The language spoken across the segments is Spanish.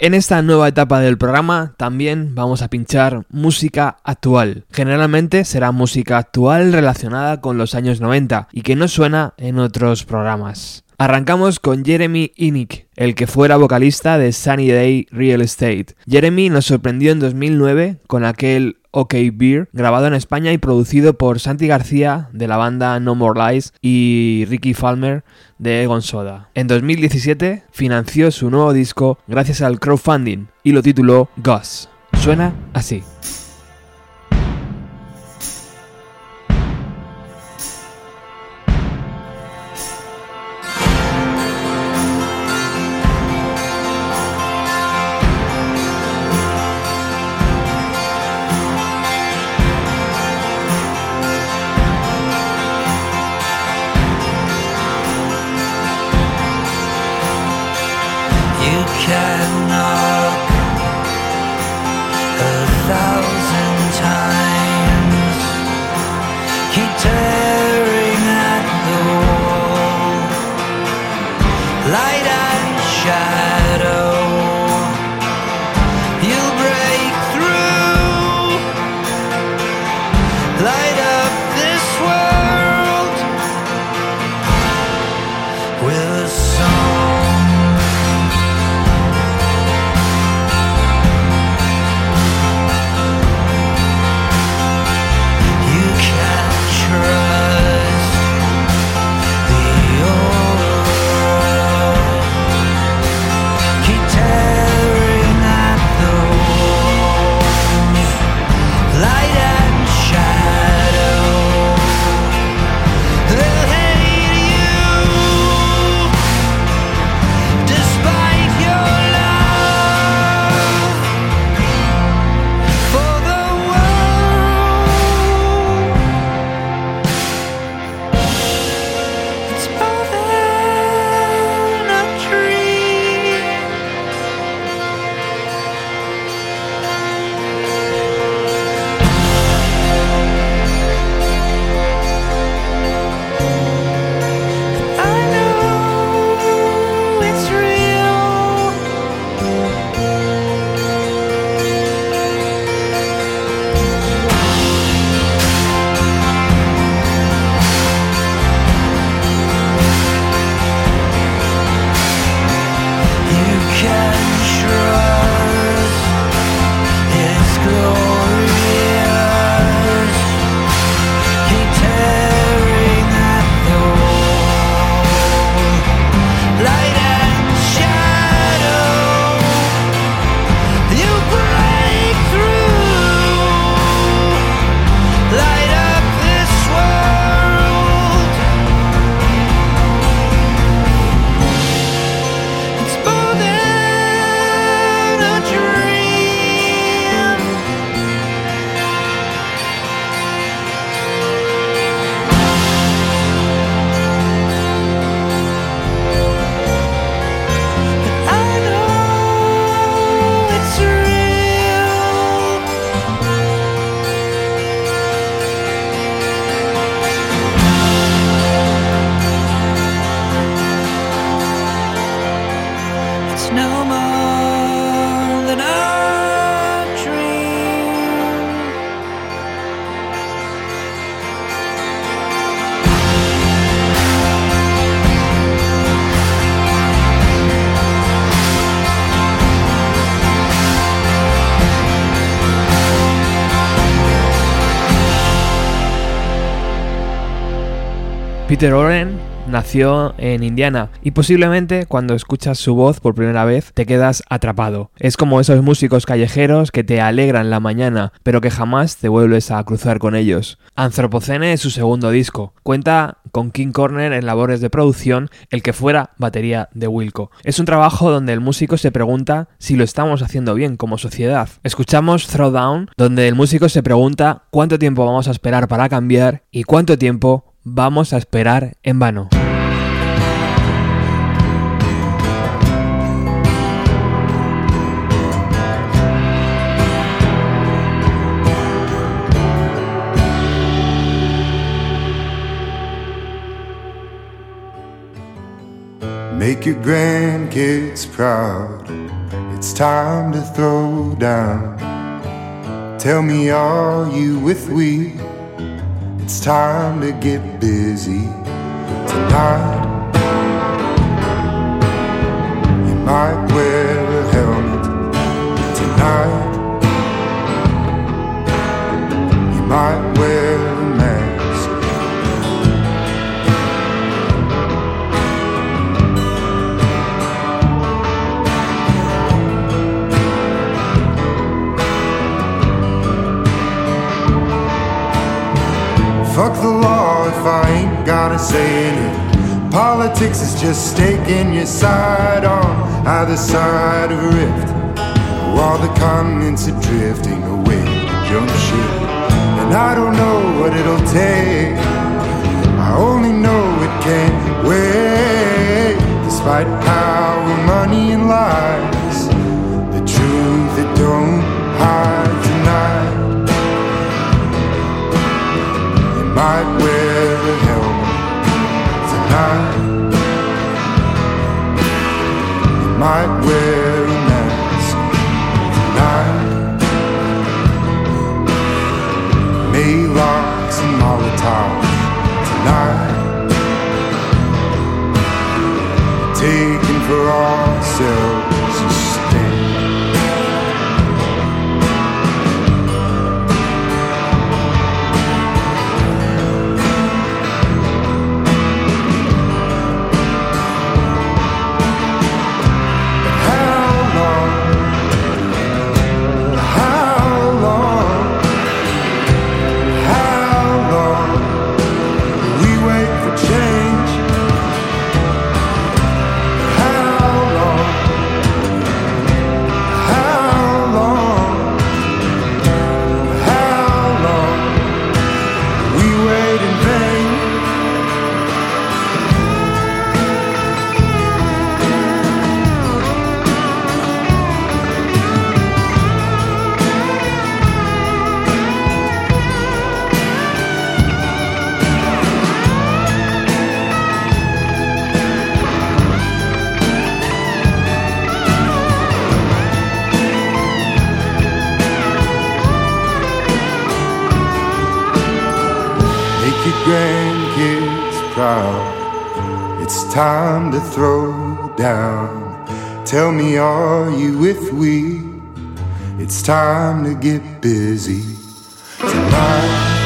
En esta nueva etapa del programa también vamos a pinchar música actual. Generalmente será música actual relacionada con los años 90 y que no suena en otros programas. Arrancamos con Jeremy Inick, el que fuera vocalista de Sunny Day Real Estate. Jeremy nos sorprendió en 2009 con aquel OK Beer, grabado en España y producido por Santi García de la banda No More Lies y Ricky Falmer de Egon Soda. En 2017 financió su nuevo disco gracias al crowdfunding y lo tituló Gus. Suena así. shine. Peter Oren nació en Indiana y posiblemente cuando escuchas su voz por primera vez te quedas atrapado. Es como esos músicos callejeros que te alegran la mañana, pero que jamás te vuelves a cruzar con ellos. Anthropocene es su segundo disco. Cuenta con King Corner en labores de producción, el que fuera batería de Wilco. Es un trabajo donde el músico se pregunta si lo estamos haciendo bien como sociedad. Escuchamos Throwdown, donde el músico se pregunta cuánto tiempo vamos a esperar para cambiar y cuánto tiempo vamos a esperar en vano. Make your grandkids proud. It's time to throw down. Tell me, are you with we? It's time to get busy tonight. You might wear a helmet tonight. You might wear Fuck the law if I ain't gotta say it. Politics is just staking your side on either side of a rift. While the continents are drifting away jump ship. And I don't know what it'll take. Tell me, are you with we? It's time to get busy tonight.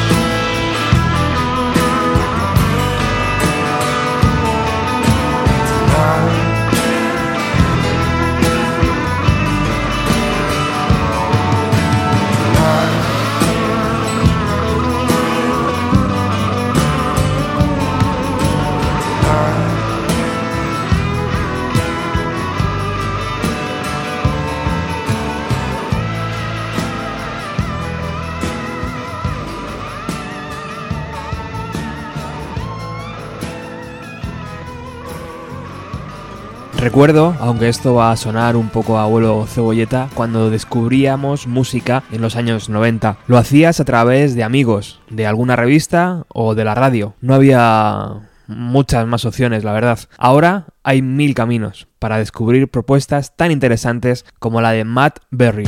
Recuerdo, aunque esto va a sonar un poco a abuelo cebolleta, cuando descubríamos música en los años 90. Lo hacías a través de amigos, de alguna revista o de la radio. No había muchas más opciones, la verdad. Ahora hay mil caminos para descubrir propuestas tan interesantes como la de Matt Berry.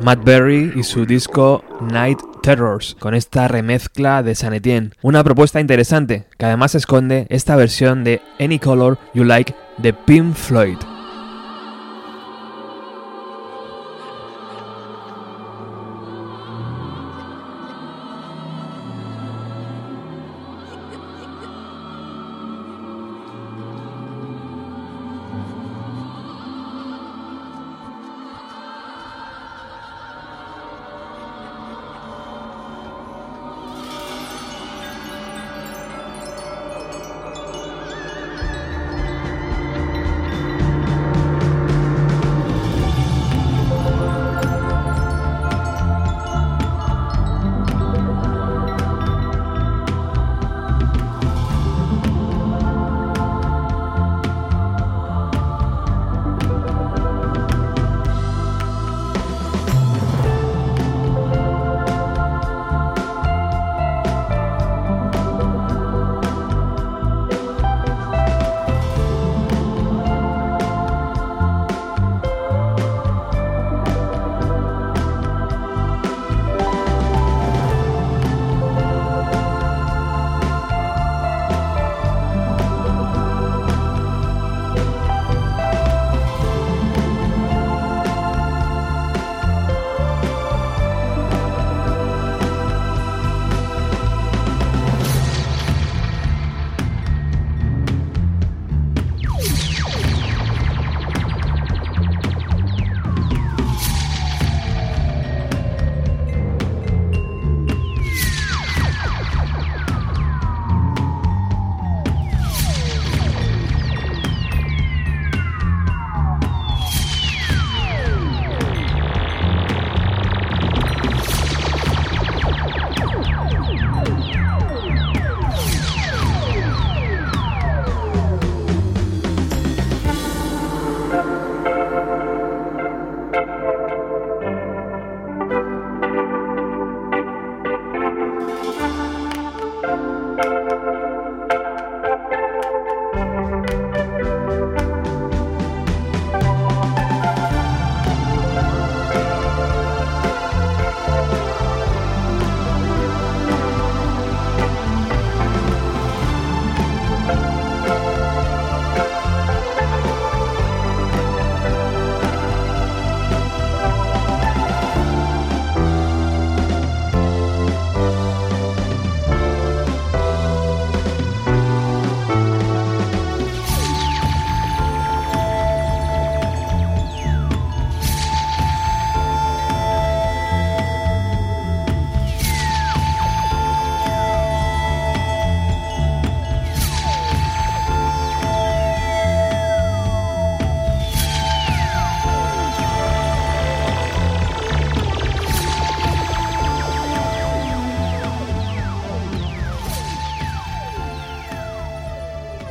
Matt Berry y su disco Night Terrors, con esta remezcla de San Etienne. Una propuesta interesante, que además esconde esta versión de Any Color You Like de Pink Floyd.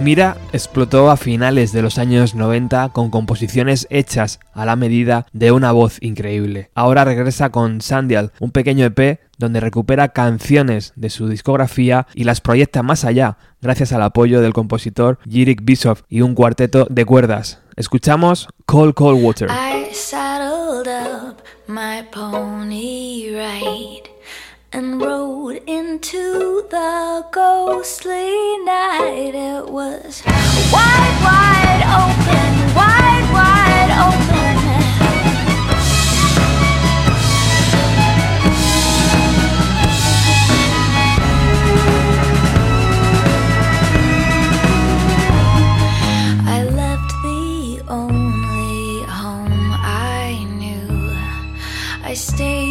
Mira explotó a finales de los años 90 con composiciones hechas a la medida de una voz increíble. Ahora regresa con Sandial, un pequeño EP donde recupera canciones de su discografía y las proyecta más allá, gracias al apoyo del compositor Jirik Bishop y un cuarteto de cuerdas. Escuchamos Cold Cold Water. And rode into the ghostly night. It was wide, wide open, wide, wide open. I left the only home I knew. I stayed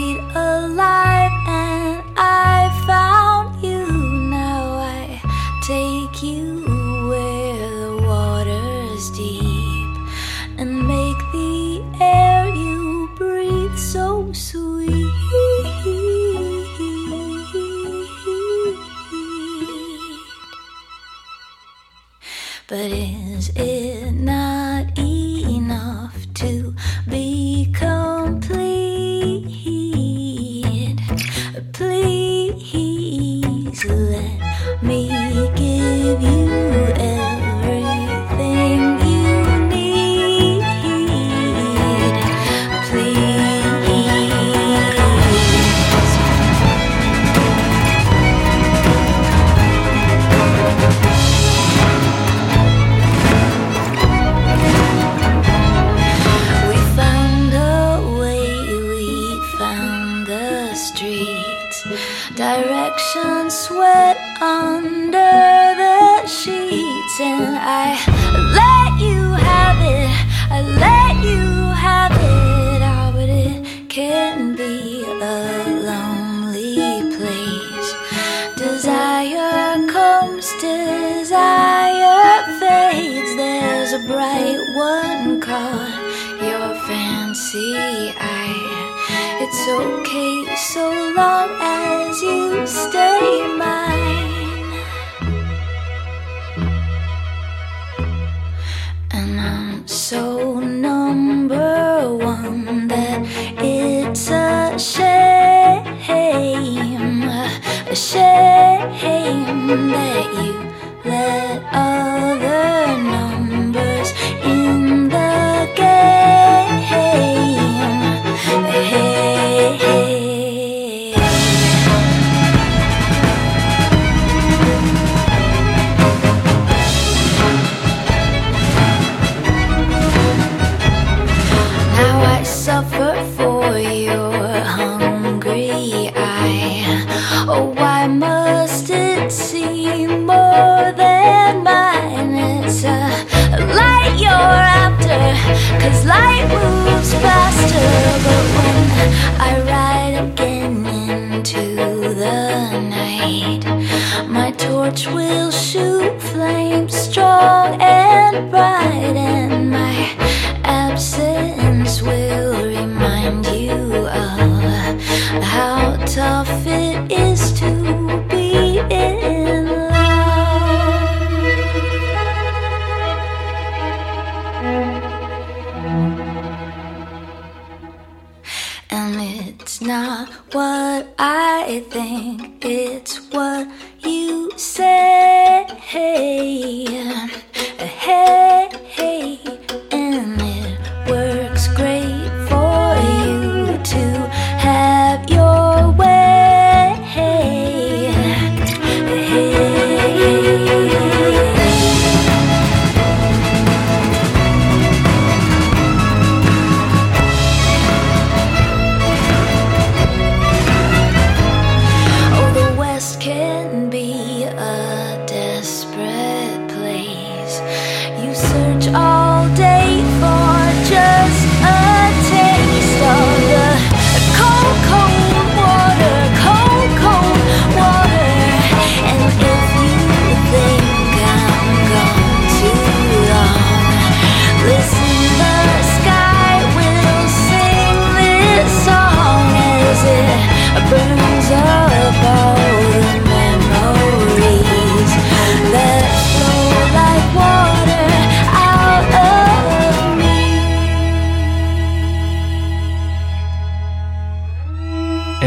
But is it not what I think is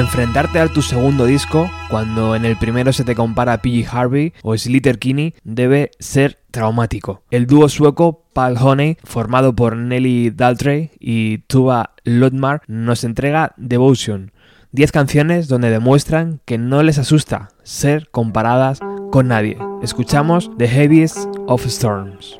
enfrentarte a tu segundo disco, cuando en el primero se te compara a PG Harvey o Slater Kinney, debe ser traumático. El dúo sueco Pal Honey, formado por Nelly Daltrey y Tuva Lodmar, nos entrega Devotion, 10 canciones donde demuestran que no les asusta ser comparadas con nadie. Escuchamos The Heaviest of Storms.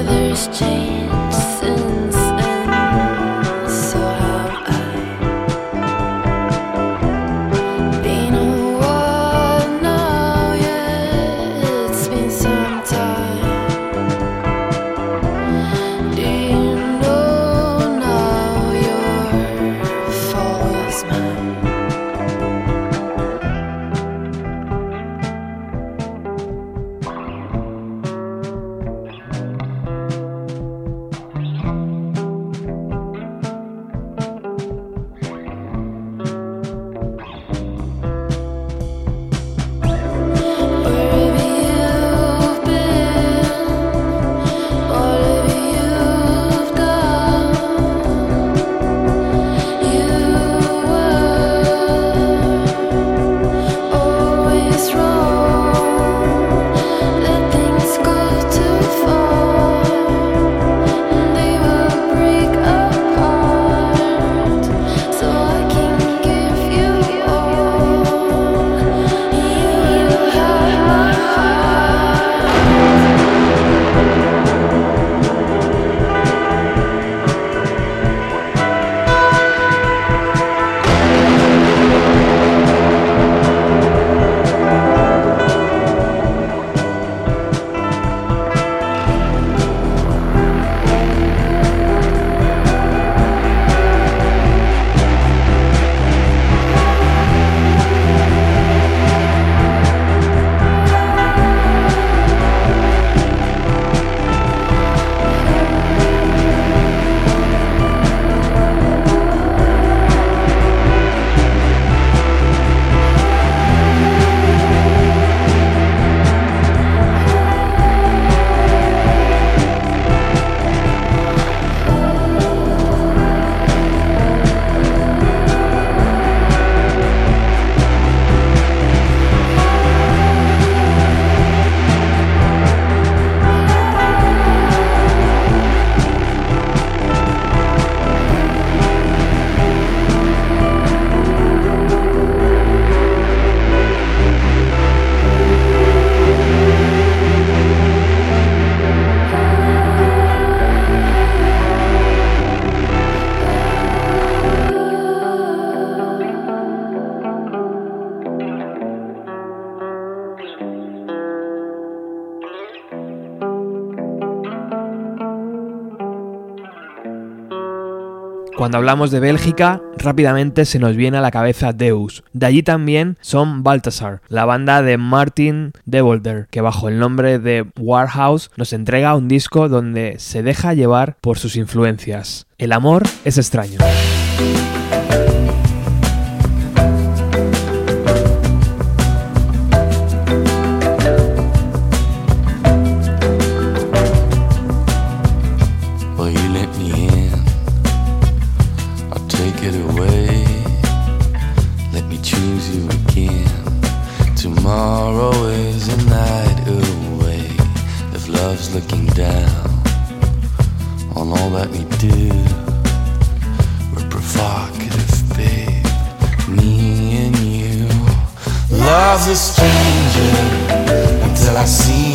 other's chains Cuando hablamos de Bélgica, rápidamente se nos viene a la cabeza Deus. De allí también son Baltasar, la banda de Martin Devolder, que bajo el nombre de Warhouse nos entrega un disco donde se deja llevar por sus influencias. El amor es extraño. let me do. We're provocative, babe, me and you. Love's a stranger until I see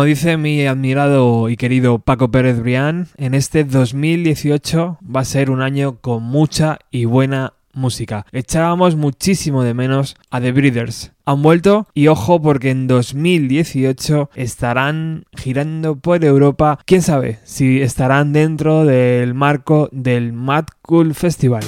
como dice mi admirado y querido Paco Pérez Brián, en este 2018 va a ser un año con mucha y buena música. Echábamos muchísimo de menos a The Breeders. Han vuelto y ojo porque en 2018 estarán girando por Europa. Quién sabe si estarán dentro del marco del Mad Cool Festival.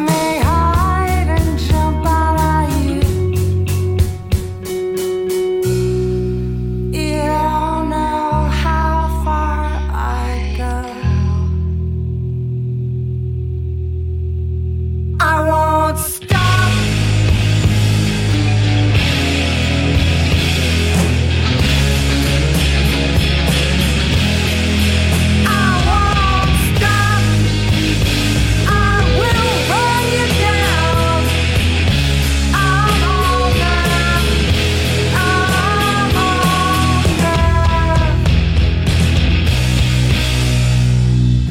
me.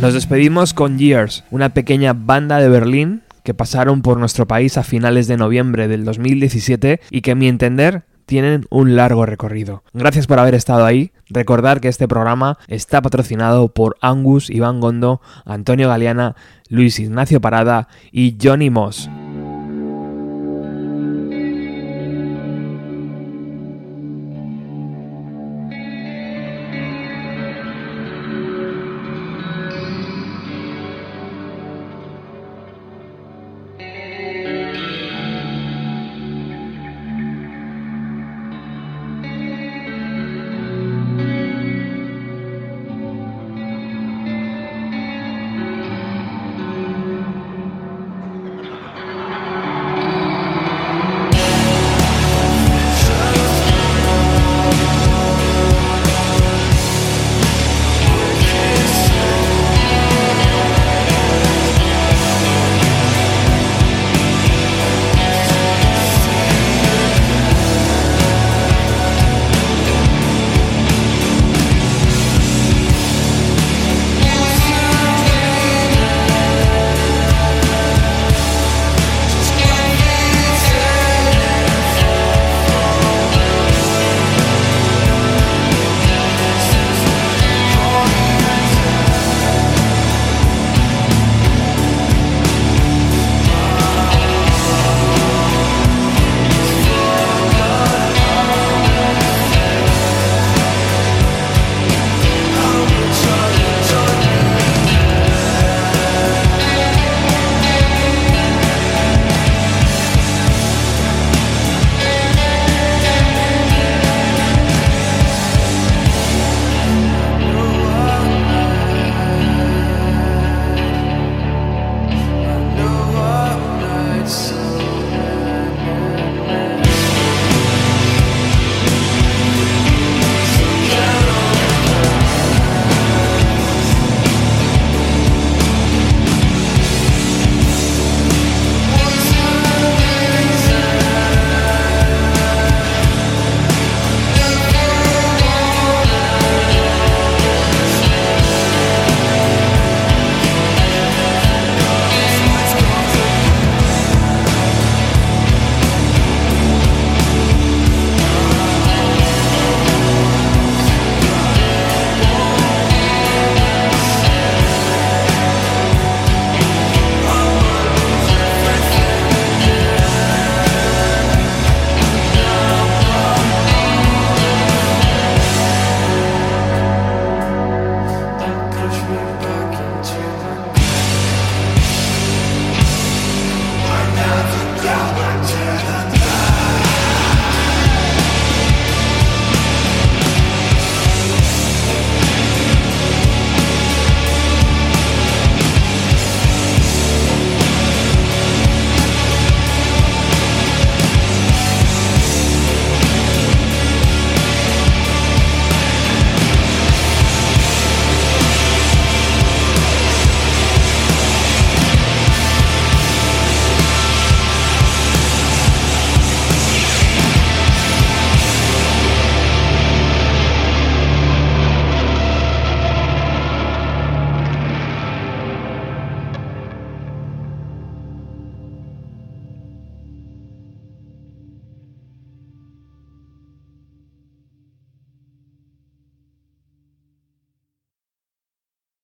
Nos despedimos con Years, una pequeña banda de Berlín que pasaron por nuestro país a finales de noviembre del 2017 y que a mi entender tienen un largo recorrido. Gracias por haber estado ahí. Recordar que este programa está patrocinado por Angus, Iván Gondo, Antonio Galeana, Luis Ignacio Parada y Johnny Moss.